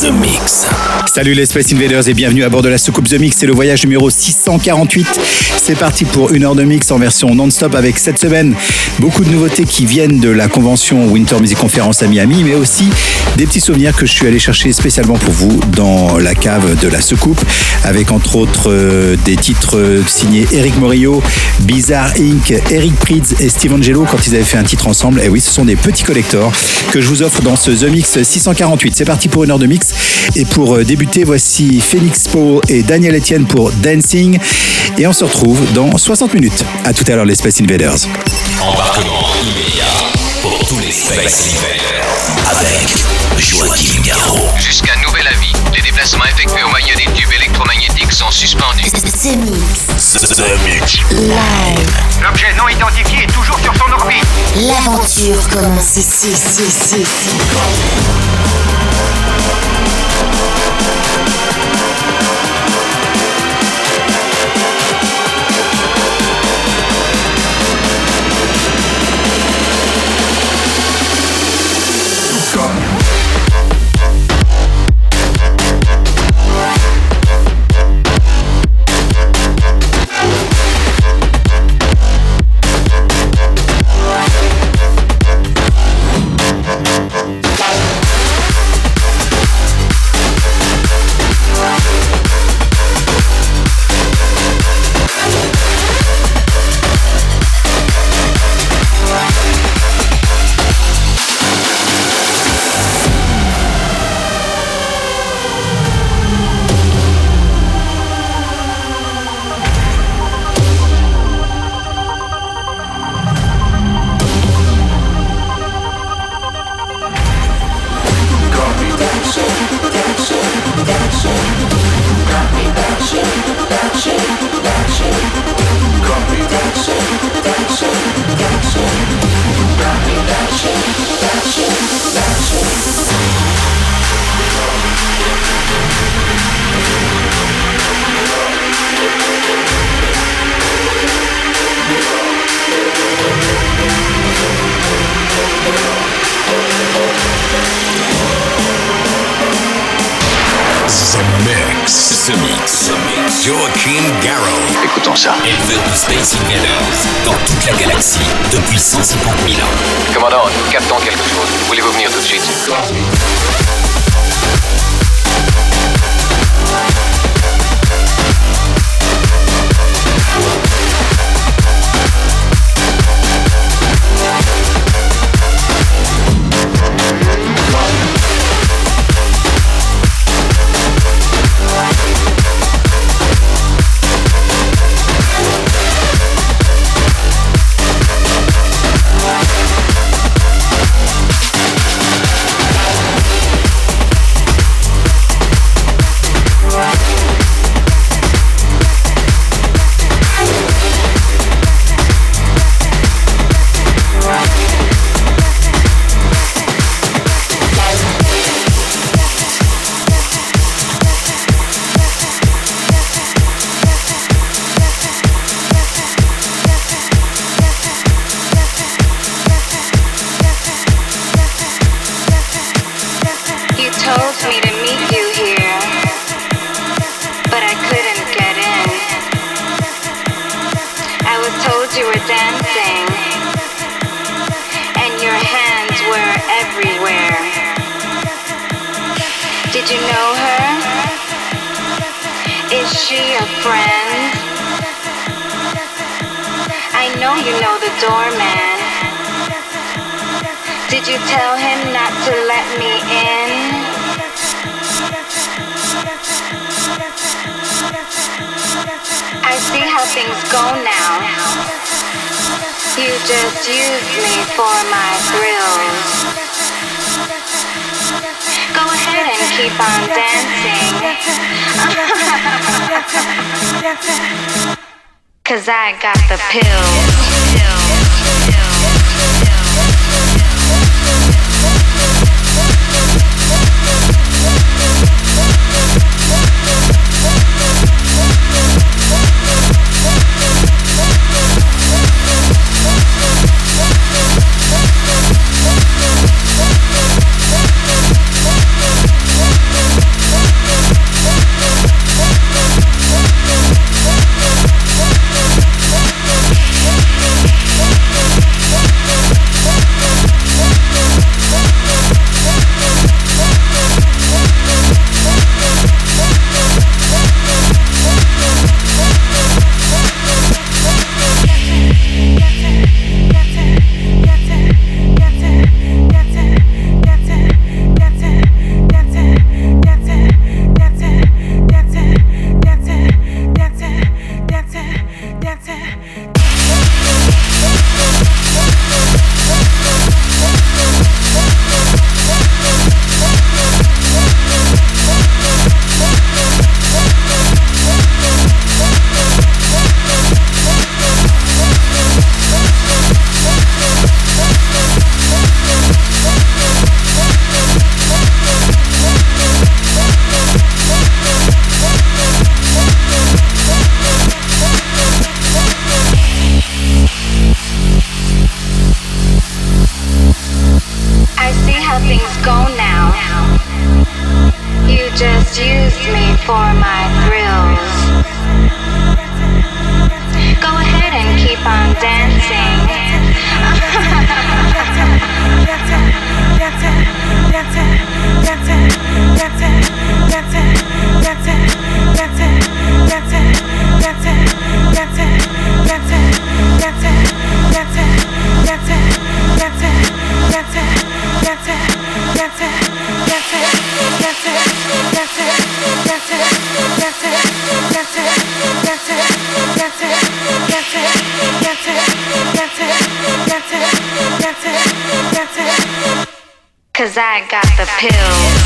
The Mix. Salut les Space Invaders et bienvenue à bord de la soucoupe The Mix. C'est le voyage numéro 648. C'est parti pour une heure de mix en version non-stop avec cette semaine beaucoup de nouveautés qui viennent de la convention Winter Music Conference à Miami, mais aussi des petits souvenirs que je suis allé chercher spécialement pour vous dans la cave de la soucoupe avec entre autres euh, des titres signés Eric Morillo, Bizarre Inc., Eric Prydz et Steve Angelo quand ils avaient fait un titre ensemble. Et oui, ce sont des petits collectors que je vous offre dans ce The Mix 648. C'est parti pour une heure de mix. Et pour euh, débuter, voici Phoenix Paul et Daniel Etienne pour Dancing. Et on se retrouve dans 60 minutes. À tout à l'heure, les Space Invaders. Embarquement immédiat pour tous les Space Invaders avec Joachim Garraud. Jusqu'à nouvel avis, les déplacements effectués au moyen des tubes électromagnétiques sont suspendus. The Mix. The Mix. Live. L'objet non identifié est toujours sur son orbite. L'aventure commence ici, ici, ici, I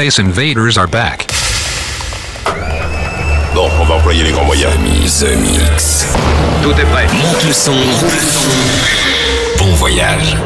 Space Invaders are back. Bon, on va employer les grands moyens. The Mix. Tout est prêt. Monte le son. Bon voyage.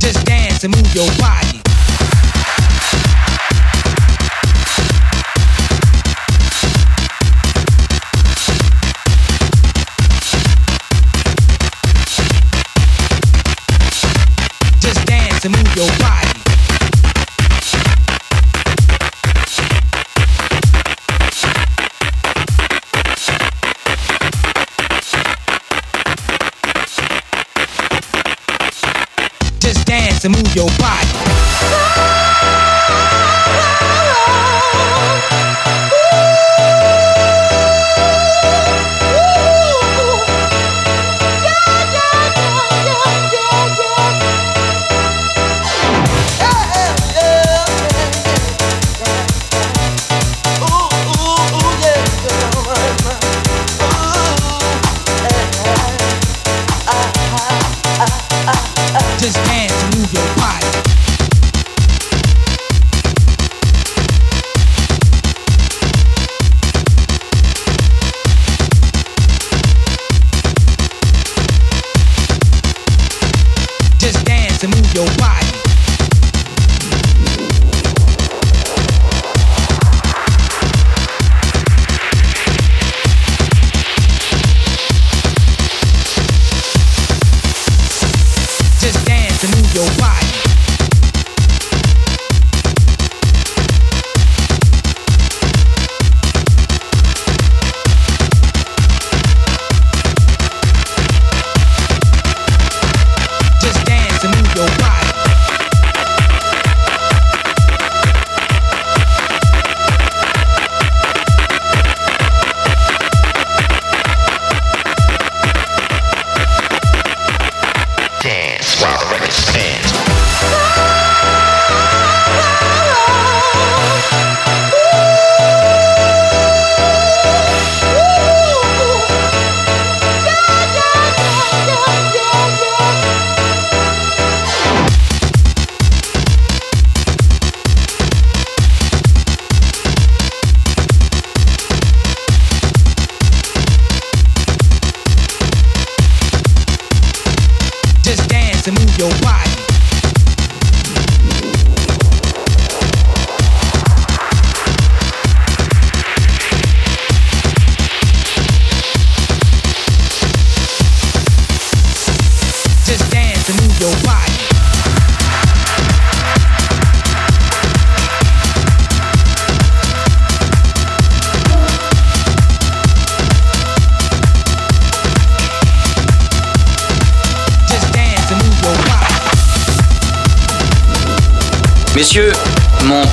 Just dance and move your body. Your body.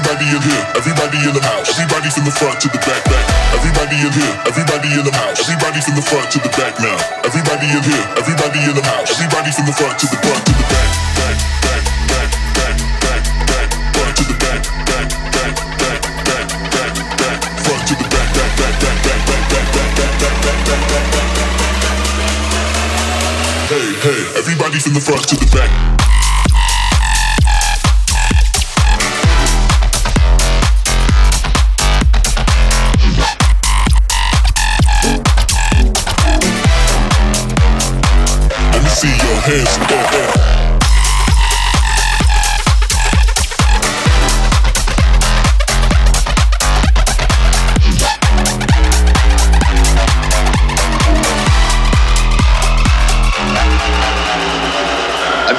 Everybody in here, everybody in the house. Everybody from the front to the back, back. Everybody in here, everybody in the house. Everybody from the front to the back now. Everybody in here, everybody in the house. Everybody from the front to the front to the back back, back, back, back, back, back, back, front to the back, back, back, back, back, back, back, front to the back, back, back, back, back, back, back, back, back, back, back, back, back, back. Hey, hey, everybody from the front to the back.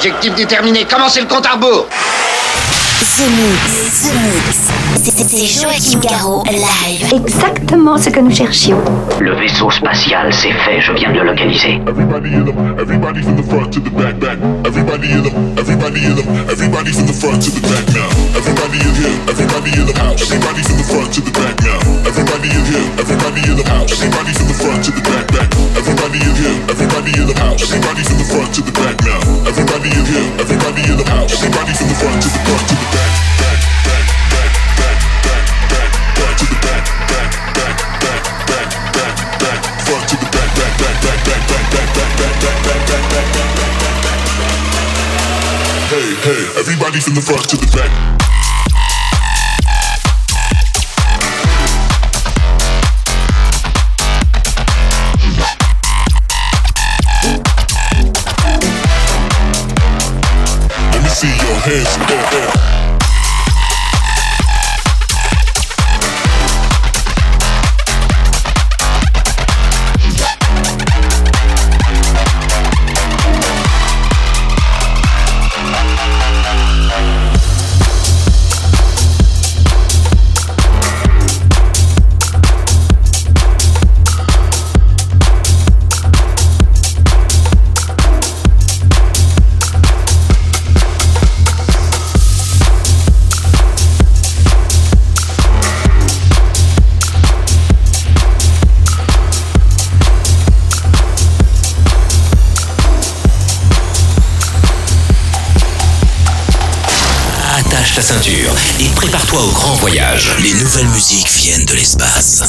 Objectif déterminé, commencez le compte à rebours The Mix, The Mix. C'est Joachim Garraud, live. Exactement ce que nous cherchions. Le vaisseau spatial, c'est fait, je viens de le localiser. Everybody in them, everybody from the front to the back, back. Everybody in them, everybody in them, everybody from the front to the back now. Everybody in here, everybody in the house. Everybody from the front to the back now. Everybody in here, everybody in the house. Everybody from the front to the back, back. Everybody in here, everybody in the house. Everybody from the front to the back now. Everybody in here, everybody in the house. Everybody from the front to the front to the back, back, back, back, back, back, to the back, back, back, back, back, back, back, front to the back, back, back, back, back, back, back, back, back, back, back, back, back, back. Hey, hey, everybody from the front to the back. Hands. Et prépare-toi au grand voyage. Les nouvelles musiques viennent de l'espace.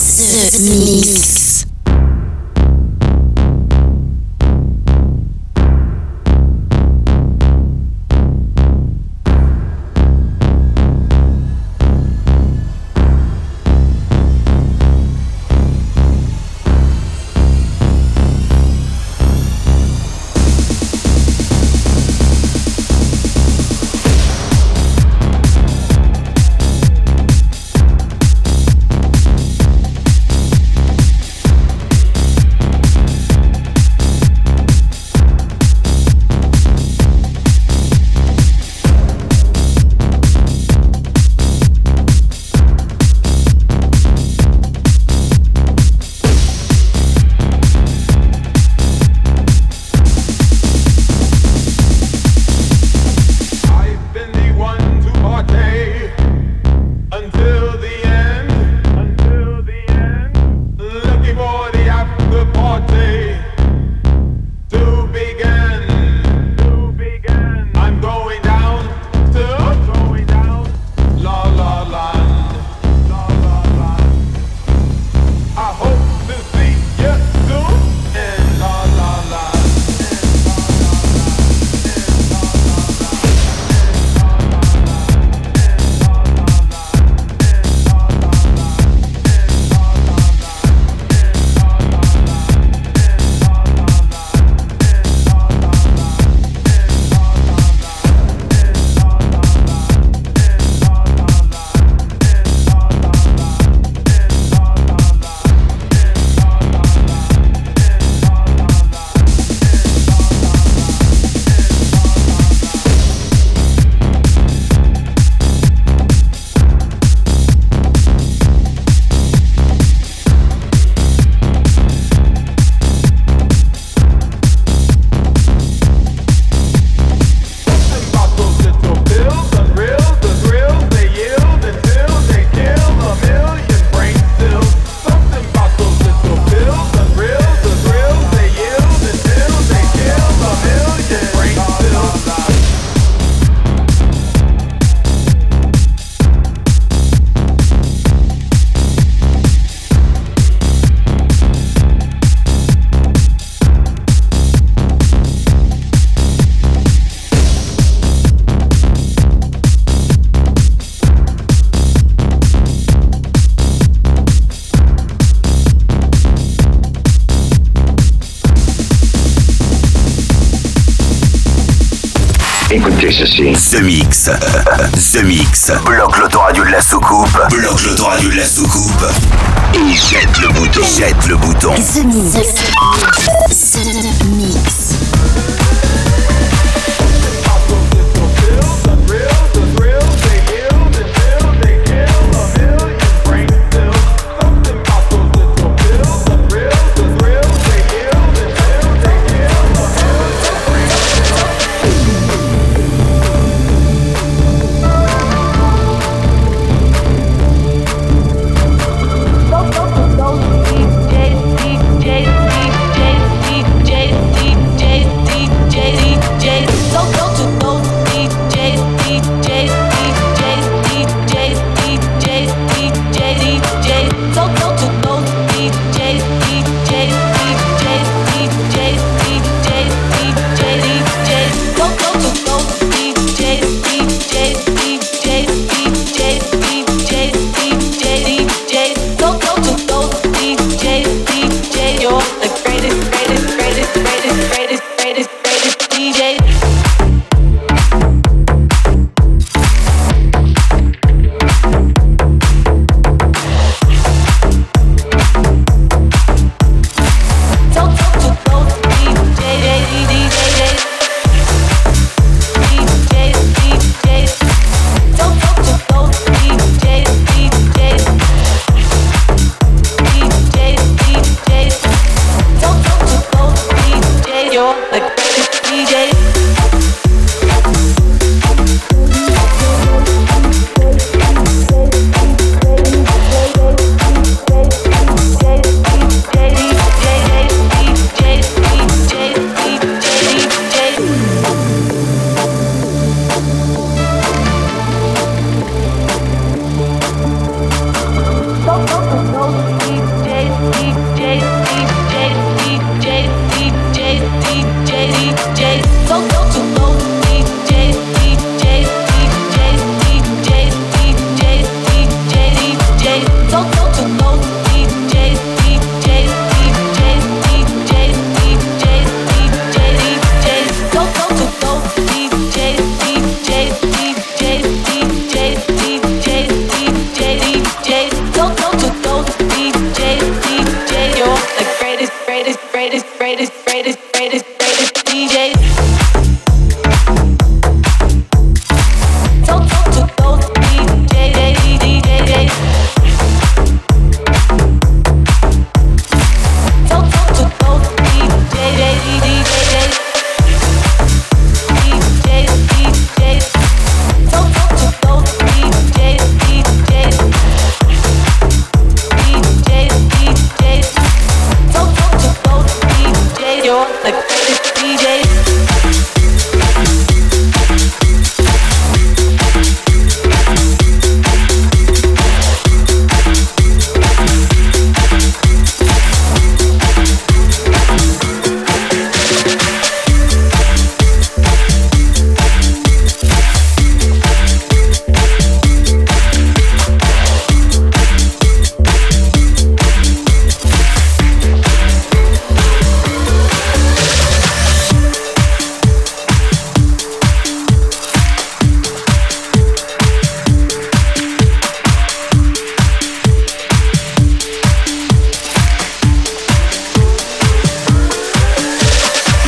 Ceci. The Mix. The Mix. Bloque l'autoradio de la soucoupe. Bloque l'autoradio de la soucoupe. Et jette le bouton. Jette le bouton. The Mix.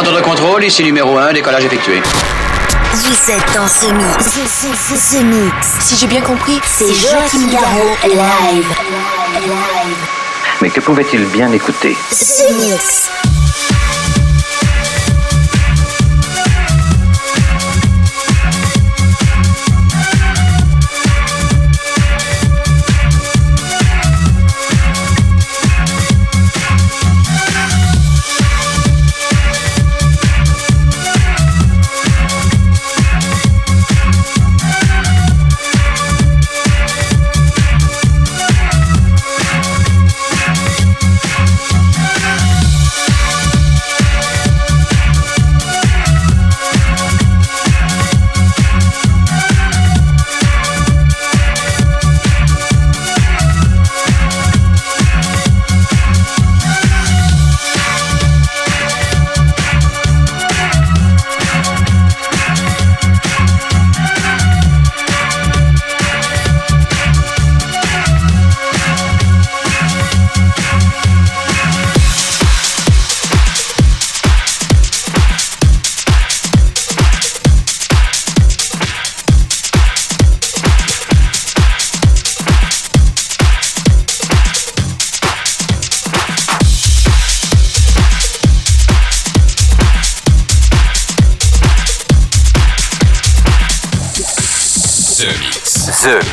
Centre de contrôle, ici numéro 1, décollage effectué. Vous êtes dans ce mix. Ce, mix. Si j'ai bien compris, c'est Joachim Garraud live. Mais que pouvait-il bien écouter? Ce mix.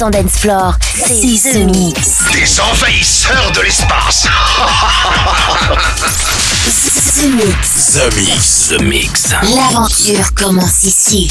100% dance floor. C'est The Mix. Des envahisseurs de l'espace The Mix. The Mix. The Mix. L'aventure commence ici.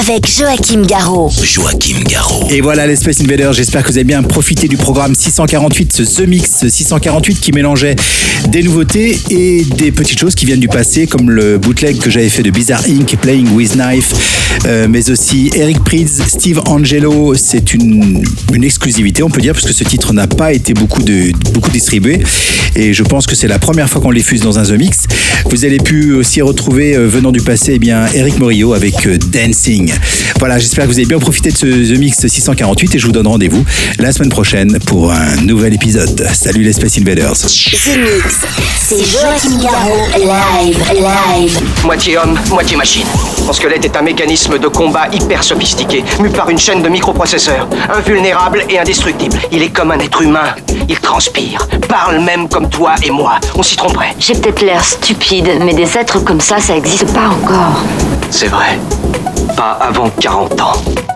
Avec Joachim Garraud. Joachim Garraud. Et voilà les Space Invaders, j'espère que vous avez bien profité du programme 648, ce The Mix 648 qui mélangeait des nouveautés et des petites choses qui viennent du passé, comme le bootleg que j'avais fait de Bizarre Inc. Playing with Knife, euh, mais aussi Eric Prydz, Steve Angelo. C'est une, une exclusivité, on peut dire, parce que ce titre n'a pas été beaucoup, de, beaucoup distribué. Et je pense que c'est la première fois qu'on les fuse dans un The Mix. Vous avez pu aussi retrouver, euh, venant du passé, eh bien, Eric Morillo avec euh, Dancing. Voilà, j'espère que vous avez bien profité de ce The Mix 648 et je vous donne rendez-vous la semaine prochaine pour un nouvel épisode. Salut les Space Invaders. The Mix. C'est Joachim Garraud. Live, live. Moitié homme, moitié machine. Son squelette est un mécanisme de combat hyper sophistiqué, mu par une chaîne de microprocesseurs, invulnérable et indestructible. Il est comme un être humain. Il transpire, parle même comme toi et moi. On s'y tromperait. J'ai peut-être l'air stupide, mais des êtres comme ça, ça existe pas encore. C'est vrai. Pas avant 40 ans.